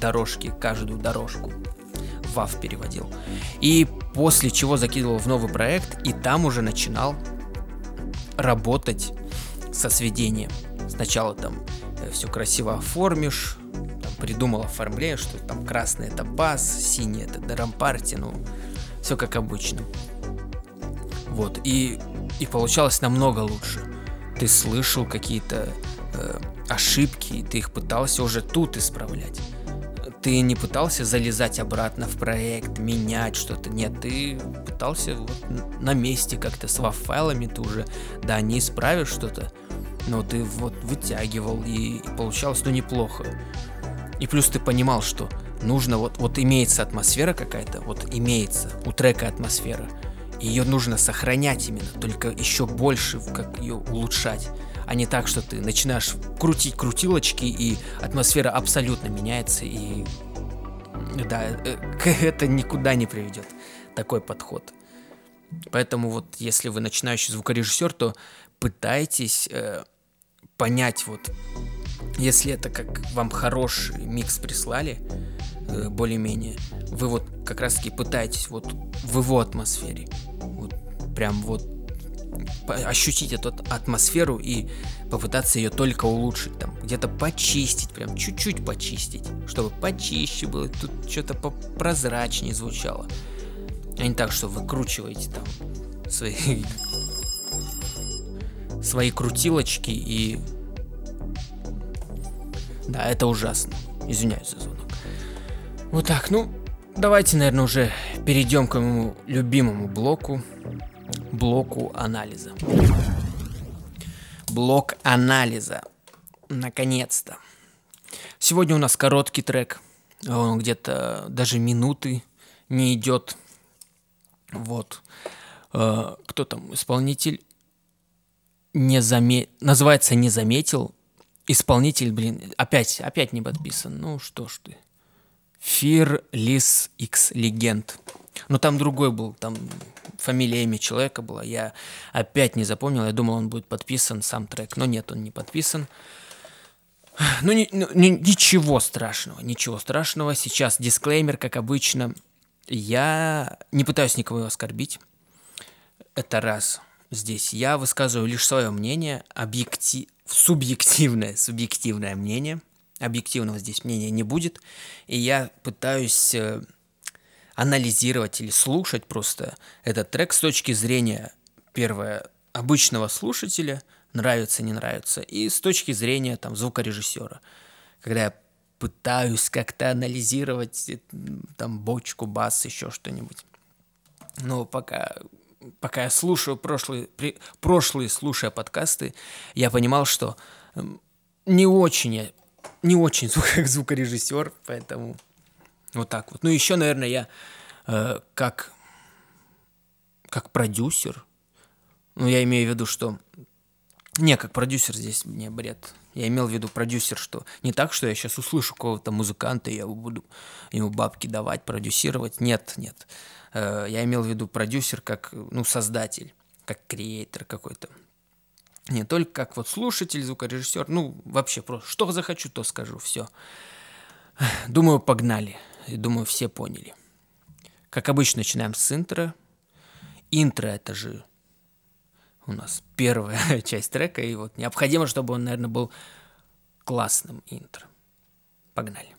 дорожки, каждую дорожку. WAV переводил. И после чего закидывал в новый проект, и там уже начинал работать со сведением. Сначала там э, все красиво оформишь, там, придумал оформление, что там красный это бас, синий это дрампарти, ну, все как обычно. Вот, и, и получалось намного лучше. Ты слышал какие-то э, ошибки, и ты их пытался уже тут исправлять. Ты не пытался залезать обратно в проект, менять что-то. Нет, ты пытался вот на месте как-то с WAV-файлами, ты уже, да, не исправишь что-то, но ты вот вытягивал, и, и получалось, ну, неплохо. И плюс ты понимал, что нужно, вот, вот имеется атмосфера какая-то, вот имеется у трека атмосфера, ее нужно сохранять именно, только еще больше, как ее улучшать а не так, что ты начинаешь крутить крутилочки, и атмосфера абсолютно меняется, и да, э, *laughs* это никуда не приведет, такой подход. Поэтому вот если вы начинающий звукорежиссер, то пытайтесь э, понять вот, если это как вам хороший микс прислали, э, более-менее, вы вот как раз-таки пытаетесь вот в его атмосфере, вот прям вот ощутить эту атмосферу и попытаться ее только улучшить, там, где-то почистить, прям чуть-чуть почистить, чтобы почище было, тут что-то попрозрачнее звучало. А не так, что выкручиваете там свои, свои крутилочки и... Да, это ужасно. Извиняюсь за звонок. Вот так, ну, давайте, наверное, уже перейдем к моему любимому блоку блоку анализа. Блок анализа. Наконец-то. Сегодня у нас короткий трек. Он где-то даже минуты не идет. Вот. Э, кто там? Исполнитель не заме... называется «Не заметил». Исполнитель, блин, опять, опять не подписан. Ну что ж ты. Fearless X Legend. Но там другой был, там фамилия, имя человека была. Я опять не запомнил, я думал, он будет подписан, сам трек. Но нет, он не подписан. Ну, ни, ну ни, ничего страшного, ничего страшного. Сейчас дисклеймер, как обычно. Я не пытаюсь никого оскорбить. Это раз. Здесь я высказываю лишь свое мнение, объектив... субъективное, субъективное мнение. Объективного здесь мнения не будет. И я пытаюсь э, анализировать или слушать просто этот трек с точки зрения, первое, обычного слушателя, нравится, не нравится, и с точки зрения там звукорежиссера. Когда я пытаюсь как-то анализировать э, там бочку, бас, еще что-нибудь. Но пока, пока я слушаю прошлые, при, прошлые слушая подкасты, я понимал, что не очень я, не очень *laughs* звук, звукорежиссер, поэтому вот так вот. Ну, еще, наверное, я э, как, как продюсер, ну, я имею в виду, что... Не, как продюсер здесь мне бред. Я имел в виду продюсер, что не так, что я сейчас услышу какого-то музыканта, и я буду ему бабки давать, продюсировать. Нет, нет. Э, я имел в виду продюсер как, ну, создатель, как креатор какой-то. Не только как вот слушатель, звукорежиссер, ну, вообще просто, что захочу, то скажу, все. Думаю, погнали и думаю, все поняли. Как обычно, начинаем с интро. Интро это же у нас первая *laughs* часть трека, и вот необходимо, чтобы он, наверное, был классным интро. Погнали.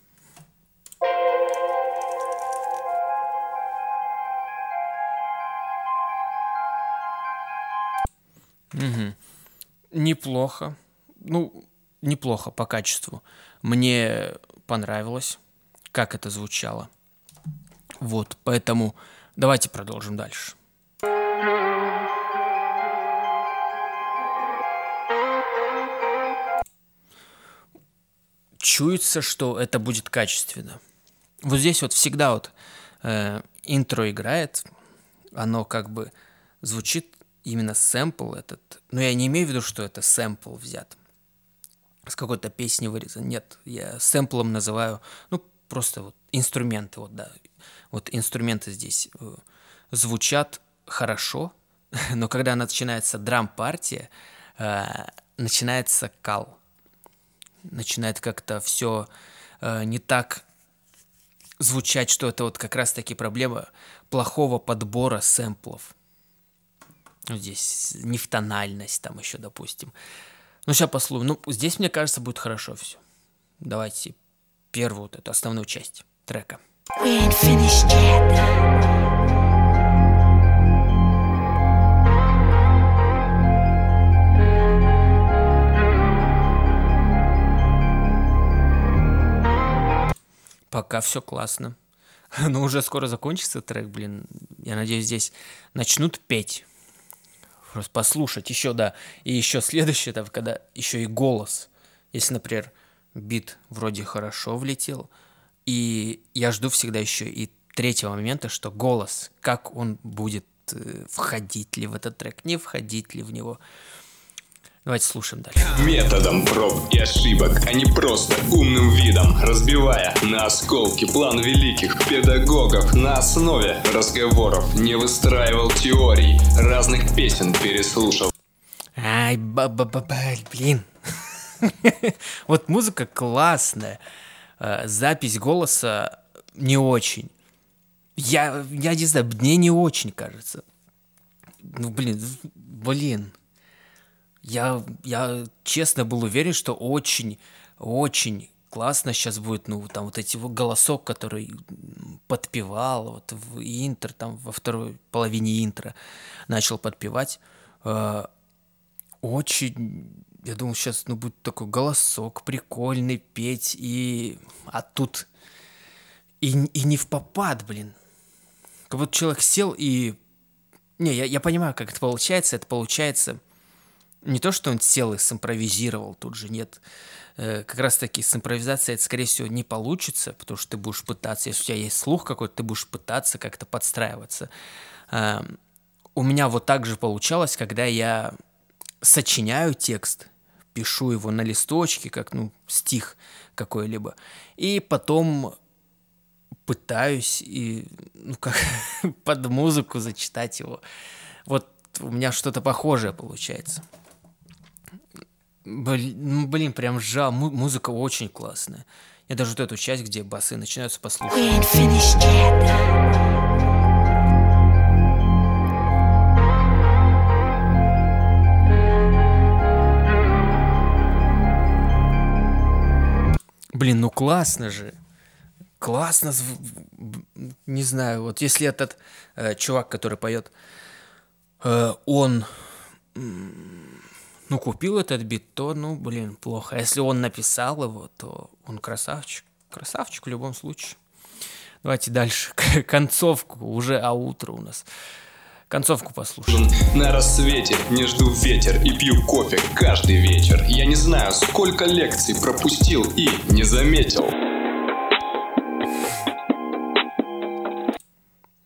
Угу. Неплохо. Ну, неплохо по качеству. Мне понравилось как это звучало. Вот, поэтому давайте продолжим дальше. Чуется, что это будет качественно. Вот здесь вот всегда вот э, интро играет, оно как бы звучит именно сэмпл этот. Но я не имею в виду, что это сэмпл взят с какой-то песни вырезан. Нет, я сэмплом называю, ну, просто вот инструменты, вот, да, вот инструменты здесь э, звучат хорошо, *laughs* но когда начинается драм-партия, э, начинается кал. Начинает как-то все э, не так звучать, что это вот как раз-таки проблема плохого подбора сэмплов. Ну, здесь нефтональность там еще, допустим. Ну, сейчас послушаем. Ну, здесь, мне кажется, будет хорошо все. Давайте первую вот эту основную часть трека. We ain't finished yet. Пока все классно. *laughs* Но уже скоро закончится трек, блин. Я надеюсь, здесь начнут петь. Просто послушать еще, да. И еще следующее, там, когда еще и голос. Если, например, бит вроде хорошо влетел, и я жду всегда еще и третьего момента, что голос, как он будет э, входить ли в этот трек, не входить ли в него. Давайте слушаем дальше.
Методом проб и ошибок, а не просто умным видом, разбивая на осколки план великих педагогов на основе разговоров, не выстраивал теорий, разных песен переслушал.
Ай, ба-ба-ба, блин. *laughs* Вот музыка классная, э, запись голоса не очень. Я, я не знаю, мне не очень кажется. Ну, блин, блин. Я, я честно был уверен, что очень, очень классно сейчас будет, ну, там вот эти вот голосок, который подпевал, вот в интро, там во второй половине интро начал подпевать. Э, очень, я думал, сейчас, ну, будет такой голосок прикольный, петь, и... А тут... И, и не в попад, блин. Как будто человек сел и... Не, я, я понимаю, как это получается. Это получается не то, что он сел и симпровизировал, тут же нет. Э, как раз таки с импровизацией это, скорее всего, не получится, потому что ты будешь пытаться, если у тебя есть слух какой-то, ты будешь пытаться как-то подстраиваться. Эм, у меня вот так же получалось, когда я сочиняю текст, пишу его на листочке, как, ну, стих какой-либо, и потом пытаюсь и, ну, как *laughs* под музыку зачитать его. Вот у меня что-то похожее получается. Блин, ну, блин, прям жал. музыка очень классная. Я даже вот эту часть, где басы начинаются послушать. Блин, ну классно же. Классно. Не знаю, вот если этот э, чувак, который поет, э, он ну, купил этот бит, то, ну, блин, плохо. А если он написал его, то он красавчик. Красавчик в любом случае. Давайте дальше. *laughs* Концовку. Уже а утро у нас. Концовку послушаем.
На рассвете не жду ветер и пью кофе каждый вечер. Я не знаю, сколько лекций пропустил и не заметил.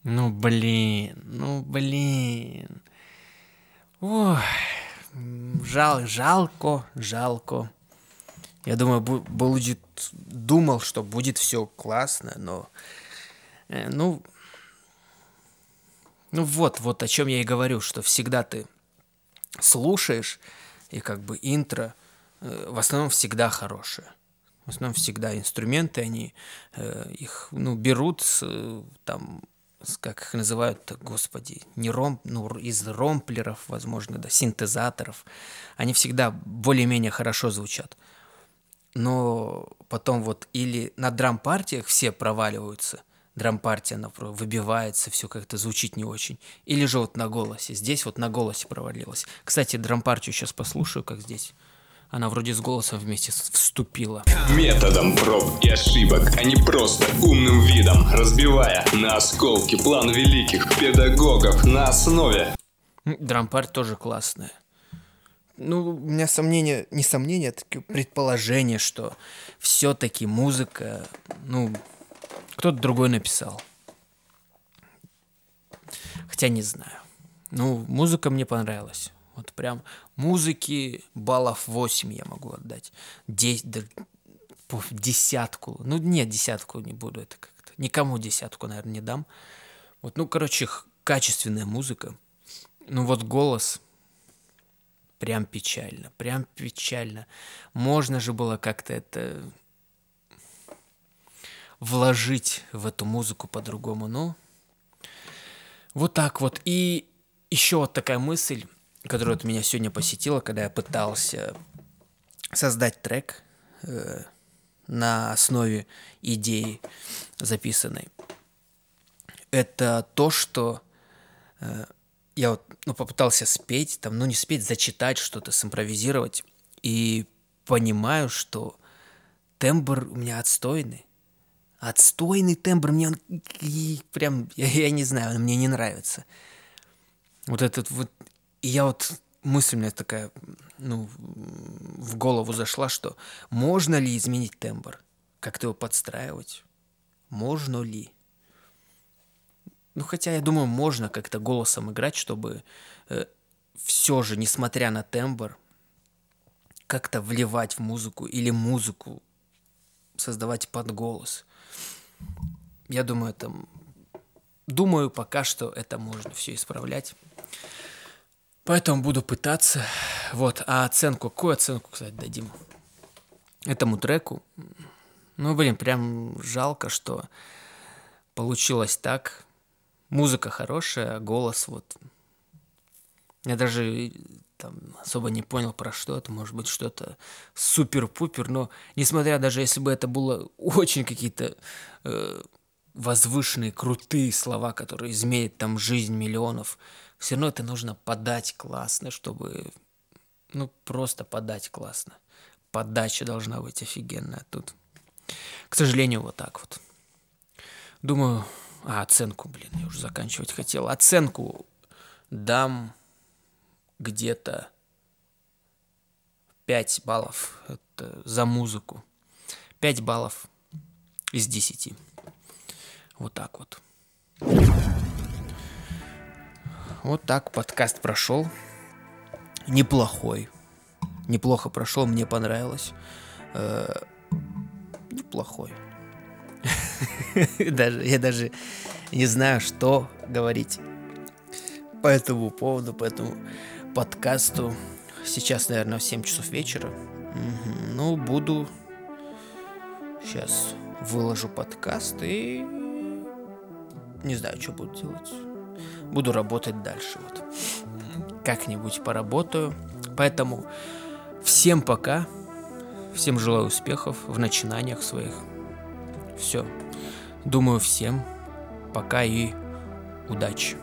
Ну блин, ну блин. Ой. Жал, жалко, жалко. Я думаю, будет, думал, что будет все классно, но, э, ну, ну вот, вот о чем я и говорю, что всегда ты слушаешь, и как бы интро э, в основном всегда хорошее. В основном всегда инструменты, они э, их, ну, берут э, там как их называют, господи, не ром, ну, из ромплеров, возможно, да, синтезаторов, они всегда более-менее хорошо звучат. Но потом вот или на драм-партиях все проваливаются, драм-партия она выбивается, все как-то звучит не очень, или же вот на голосе, здесь вот на голосе провалилось. Кстати, драм-партию сейчас послушаю, как здесь она вроде с голосом вместе вступила.
Методом проб и ошибок, а не просто умным видом, разбивая на осколки план великих педагогов на основе.
Дрампарт тоже классная. Ну, у меня сомнения, не сомнения, а такие предположение, что все-таки музыка, ну, кто-то другой написал. Хотя не знаю. Ну, музыка мне понравилась. Вот прям музыки баллов 8 я могу отдать. 10, да, в десятку. Ну, нет, десятку не буду это как-то. Никому десятку, наверное, не дам. Вот, ну, короче, качественная музыка. Ну, вот голос прям печально, прям печально. Можно же было как-то это вложить в эту музыку по-другому, ну, вот так вот. И еще вот такая мысль, которая вот меня сегодня посетила, когда я пытался создать трек э, на основе идеи записанной. Это то, что э, я вот ну, попытался спеть, там, ну не спеть, зачитать что-то, симпровизировать, и понимаю, что тембр у меня отстойный. Отстойный тембр, мне он прям, я, я не знаю, он мне не нравится. Вот этот вот, и я вот, мысль у меня такая, ну, в голову зашла, что можно ли изменить тембр? Как-то его подстраивать? Можно ли? Ну, хотя я думаю, можно как-то голосом играть, чтобы э, все же, несмотря на тембр, как-то вливать в музыку или музыку создавать под голос. Я думаю, это... Думаю, пока что это можно все исправлять. Поэтому буду пытаться. Вот, а оценку, какую оценку, кстати, дадим этому треку? Ну, блин, прям жалко, что получилось так. Музыка хорошая, голос вот... Я даже там особо не понял, про что это. Может быть, что-то супер-пупер. Но, несмотря даже если бы это было *laughs* очень какие-то э, возвышенные, крутые слова, которые изменят там жизнь миллионов, все равно это нужно подать классно, чтобы, ну, просто подать классно. Подача должна быть офигенная тут. К сожалению, вот так вот. Думаю, а, оценку, блин, я уже заканчивать хотел. Оценку дам где-то 5 баллов это за музыку. 5 баллов из 10. Вот так вот. Вот так подкаст прошел. Неплохой. Неплохо прошел, мне понравилось. Э, неплохой. *laughs* даже, я даже не знаю, что говорить по этому поводу, по этому подкасту. Сейчас, наверное, в 7 часов вечера. Угу. Ну, буду... Сейчас выложу подкаст и... Не знаю, что буду делать буду работать дальше. Вот. Как-нибудь поработаю. Поэтому всем пока. Всем желаю успехов в начинаниях своих. Все. Думаю, всем пока и удачи.